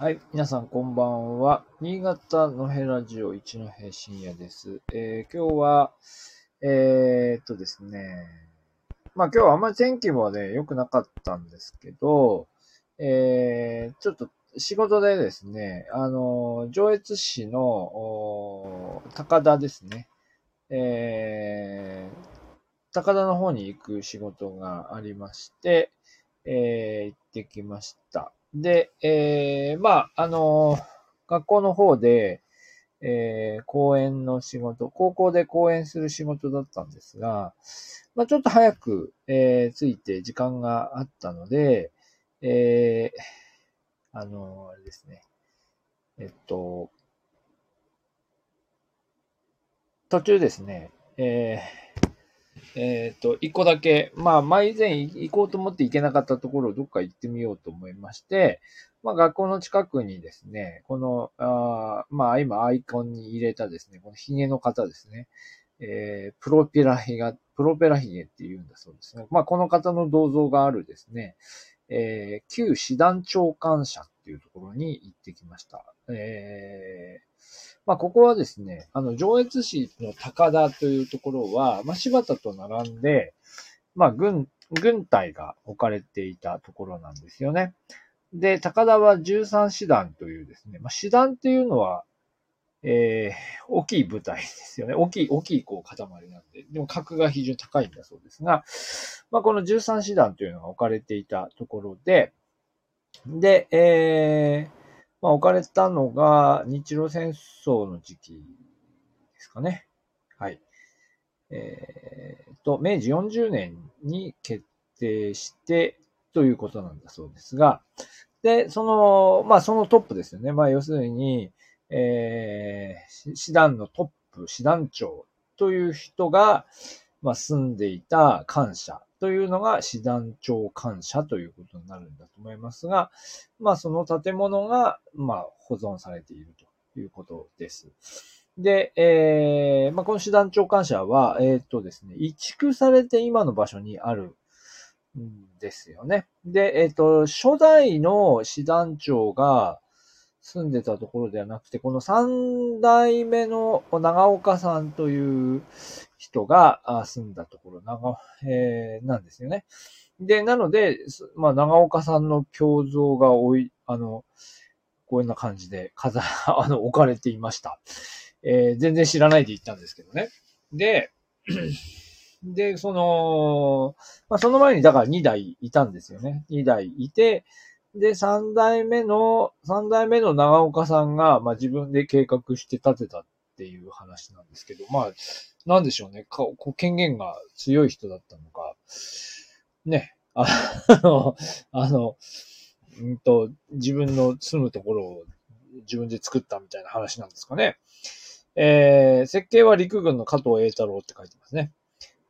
はい。皆さんこんばんは。新潟のヘラジオ一戸深夜です。えー今日は、えーっとですね。まあ今日はあんまり天気もね、良くなかったんですけど、えー、ちょっと仕事でですね、あの、上越市の、高田ですね。えー、高田の方に行く仕事がありまして、えー行ってきました。で、えー、まあ、あの学校の方で、えー、講演の仕事、高校で講演する仕事だったんですが、まあ、ちょっと早く、えー、着いて時間があったので、えー、あのあれですね。えっと、途中ですね、えー、えっと、一個だけ、まあ、前以前行こうと思って行けなかったところをどっか行ってみようと思いまして、まあ、学校の近くにですね、この、あまあ、今アイコンに入れたですね、このヒゲの方ですね、えー、プロペラヒゲ、プロペラヒゲって言うんだそうですね。まあ、この方の銅像があるですね、えー、旧師団長官舎っていうところに行ってきました。えー、まあ、ここはですね、あの、上越市の高田というところは、まあ、柴田と並んで、まあ、軍、軍隊が置かれていたところなんですよね。で、高田は13師団というですね、まあ、師団っていうのは、えー、大きい部隊ですよね。大きい、大きいこう塊なんで、でも格が非常に高いんだそうですが、まあ、この13師団というのが置かれていたところで、で、えー、まあ、置かれたのが日露戦争の時期ですかね。はい。えー、と、明治40年に決定してということなんだそうですが、で、その、まあ、そのトップですよね。まあ、要するに、えー、師団のトップ、師団長という人が、まあ、住んでいた官舎というのが師団長官舎ということになるんだと思いますが、まあ、その建物が、まあ、保存されているということです。で、えー、まあ、この師団長官舎は、えーっとですね、移築されて今の場所にあるんですよね。で、えーっと、初代の師団長が住んでたところではなくて、この三代目の長岡さんという人が住んだところ、長、えーなんですよね。で、なので、まあ、長岡さんの胸像がおい、あの、こんな感じで飾、あの、置かれていました。えー全然知らないで行ったんですけどね。で、で、その、まあ、その前にだから2代いたんですよね。2代いて、で、3代目の、3代目の長岡さんが、まあ、自分で計画して建てたっていう話なんですけど、まあ、なんでしょうね。かこう権限が強い人だったのか、ね、あの、あの、うんと、自分の住むところを自分で作ったみたいな話なんですかね。えー設計は陸軍の加藤栄太郎って書いてますね。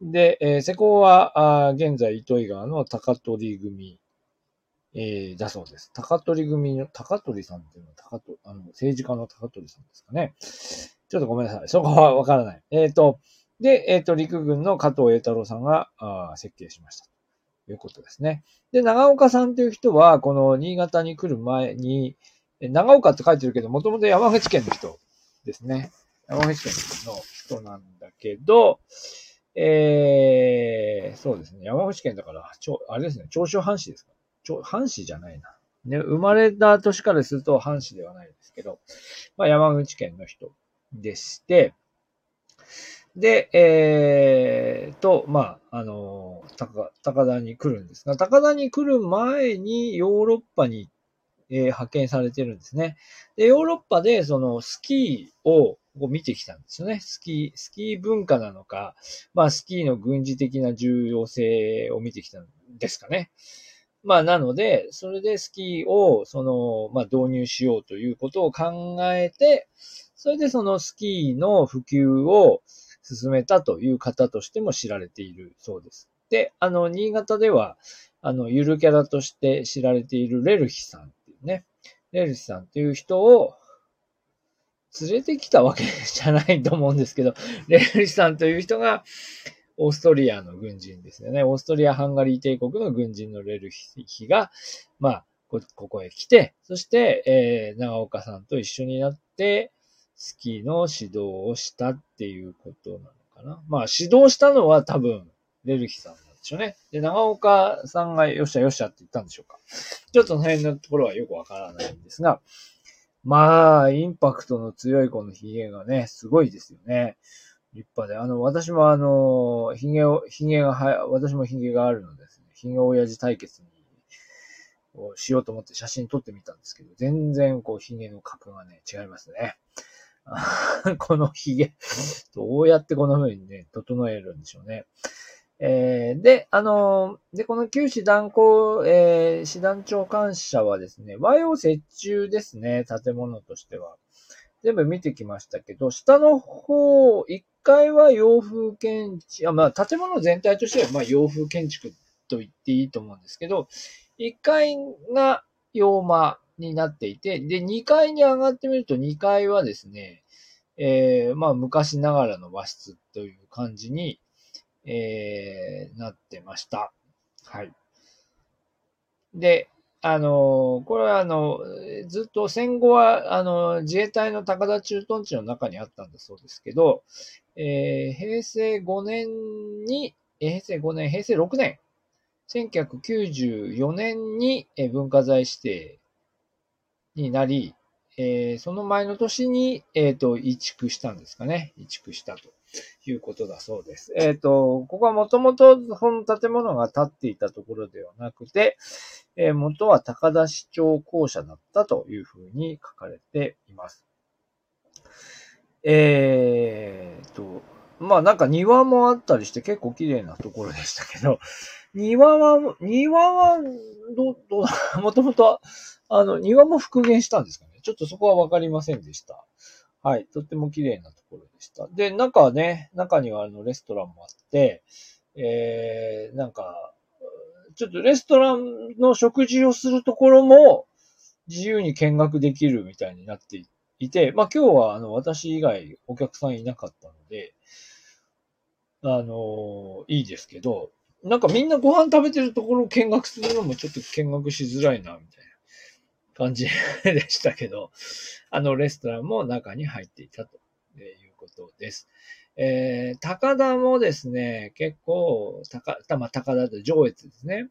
で、えー施工は、あ現在、糸魚川の高取組、えーだそうです。高取組の、高取さんっていうのは高取、あの、政治家の高取さんですかね。ちょっとごめんなさい。そこはわからない。えっ、と、で、えっ、と、陸軍の加藤栄太郎さんが、あー設計しました。ということですね。で、長岡さんという人は、この新潟に来る前に、長岡って書いてるけど、もともと山口県の人ですね。山口県の人なんだけど、えー、そうですね。山口県だから、ちょあれですね。長州藩士ですか長藩士じゃないな。ね、生まれた年からすると藩士ではないですけど、まあ山口県の人でして、で、えー、と、まあ、あの、高高田に来るんですが、高田に来る前にヨーロッパに、えー派遣されてるんですね。で、ヨーロッパでそのスキーをこう見てきたんですよね。スキー、スキー文化なのか、まあスキーの軍事的な重要性を見てきたんですかね。まあなので、それでスキーをその、まあ導入しようということを考えて、それでそのスキーの普及を進めたという方としても知られているそうです。で、あの、新潟では、あの、ゆるキャラとして知られているレルヒさんっていうね、レルヒさんっていう人を連れてきたわけじゃないと思うんですけど、レルヒさんという人が、オーストリアの軍人ですよね。オーストリア・ハンガリー帝国の軍人のレルヒが、まあ、ここへ来て、そして、えー、長岡さんと一緒になって、スキーの指導をしたっていうことなのかな。まあ、指導したのは多分、レルヒさんなんでしょうね。で、長岡さんがよっしゃよっしゃって言ったんでしょうか。ちょっとその辺のところはよくわからないんですが、まあ、インパクトの強いこの髭がね、すごいですよね。立派で。あの、私もあの、髭を、髭がはや、私も髭があるのですね、髭親父対決に、をしようと思って写真撮ってみたんですけど、全然こう髭の角がね、違いますね。この髭、どうやってこの風にね、整えるんでしょうね。えー、で、あのー、で、この旧師団校、えー、師団長官舎はですね、和洋折衷ですね、建物としては。全部見てきましたけど、下の方、1階は洋風建築、あまあ、建物全体としては、まあ、洋風建築と言っていいと思うんですけど、1階が洋間になっていて、で、2階に上がってみると、2階はですね、えー、まあ、昔ながらの和室という感じに、えー、なってました。はい。で、あの、これはあの、ずっと戦後は、あの、自衛隊の高田駐屯地の中にあったんだそうですけど、えー、平成5年に、平成5年、平成6年、1994年に文化財指定になり、えー、その前の年に、えっ、ー、と、移築したんですかね。移築したということだそうです。えっ、ー、と、ここはもともとこの建物が建っていたところではなくて、え元は高田市長校舎だったというふうに書かれています。えっと、まあなんか庭もあったりして結構綺麗なところでしたけど、庭は、庭は、ど、どう、もともと、あの、庭も復元したんですかね。ちょっとそこはわかりませんでした。はい。とっても綺麗なところでした。で、中はね、中にはあの、レストランもあって、えー、なんか、ちょっとレストランの食事をするところも自由に見学できるみたいになっていて、まあ今日はあの、私以外お客さんいなかったので、あのいいですけど、なんかみんなご飯食べてるところを見学するのもちょっと見学しづらいな、みたいな感じ でしたけど、あのレストランも中に入っていたということです。えー、高田もですね、結構、高、まあ、高田と上越ですね。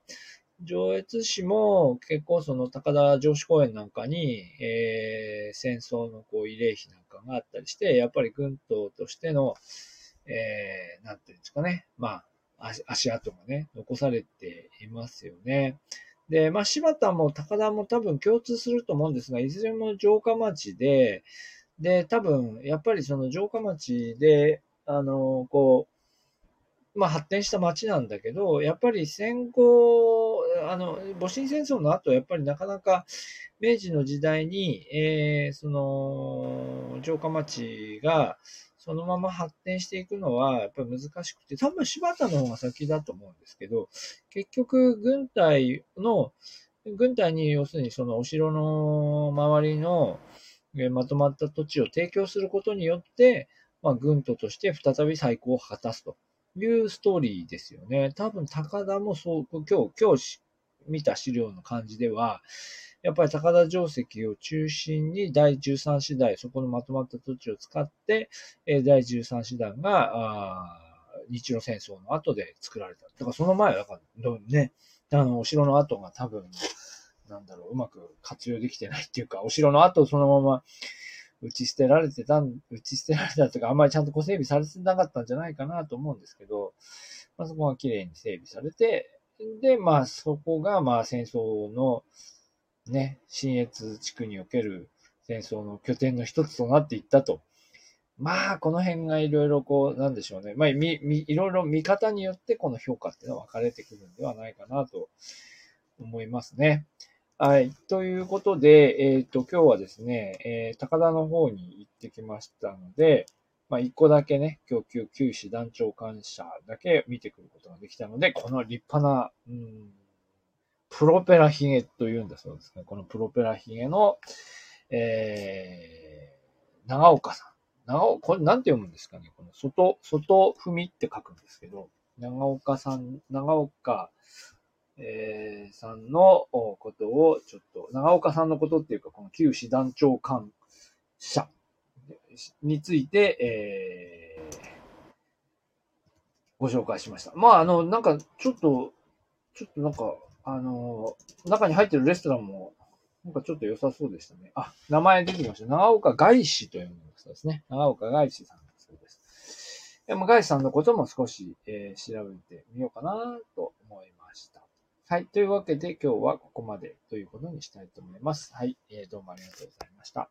上越市も結構その高田城址公園なんかに、えー、戦争のこう慰霊碑なんかがあったりして、やっぱり軍島としての、えー、なんていうんですかね。まあ、足跡がね、残されていますよね。で、まあ、柴田も高田も多分共通すると思うんですが、いずれも城下町で、で、多分、やっぱりその城下町で、あの、こう、まあ、発展した町なんだけど、やっぱり戦後、あの、戊辰戦争の後、やっぱりなかなか明治の時代に、えー、その、城下町が、そのまま発展していくのはやっぱり難しくて、多分柴田の方が先だと思うんですけど、結局軍隊の、軍隊に要するにそのお城の周りのまとまった土地を提供することによって、まあ、軍都として再び再興を果たすというストーリーですよね。多分高田もそう、今日、今日見た資料の感じでは、やっぱり高田城石を中心に第13師団、そこのまとまった土地を使って、え第13師団が、日露戦争の後で作られた。だからその前は、だからね、あの、お城の後が多分、なんだろう、うまく活用できてないっていうか、お城の後そのまま打ち捨てられてた、打ち捨てられたというか、あんまりちゃんとこう整備されてなかったんじゃないかなと思うんですけど、まあそこが綺麗に整備されて、で、まあそこがまあ戦争の、ね、新越地区における戦争の拠点の一つとなっていったと。まあ、この辺がいろいろこう、なんでしょうね。まあ、み、み、いろいろ見方によってこの評価っていうのは分かれてくるんではないかなと思いますね。はい。ということで、えっ、ー、と、今日はですね、えー、高田の方に行ってきましたので、まあ、一個だけね、今日、旧、旧市団長官舎だけ見てくることができたので、この立派な、うん、プロペラヒゲというんだそうですね。このプロペラヒゲの、えー、長岡さん。長岡、これなんて読むんですかねこの外、外踏みって書くんですけど、長岡さん、長岡えー、さんのことを、ちょっと、長岡さんのことっていうか、この旧師団長官者について、えー、ご紹介しました。まあ、あの、なんか、ちょっと、ちょっとなんか、あの、中に入ってるレストランも、なんかちょっと良さそうでしたね。あ、名前出てきました。長岡外資というの人ですね。長岡外資さんだそうです。でも外資さんのことも少し、えー、調べてみようかなと思いました。はい。というわけで今日はここまでということにしたいと思います。はい。えー、どうもありがとうございました。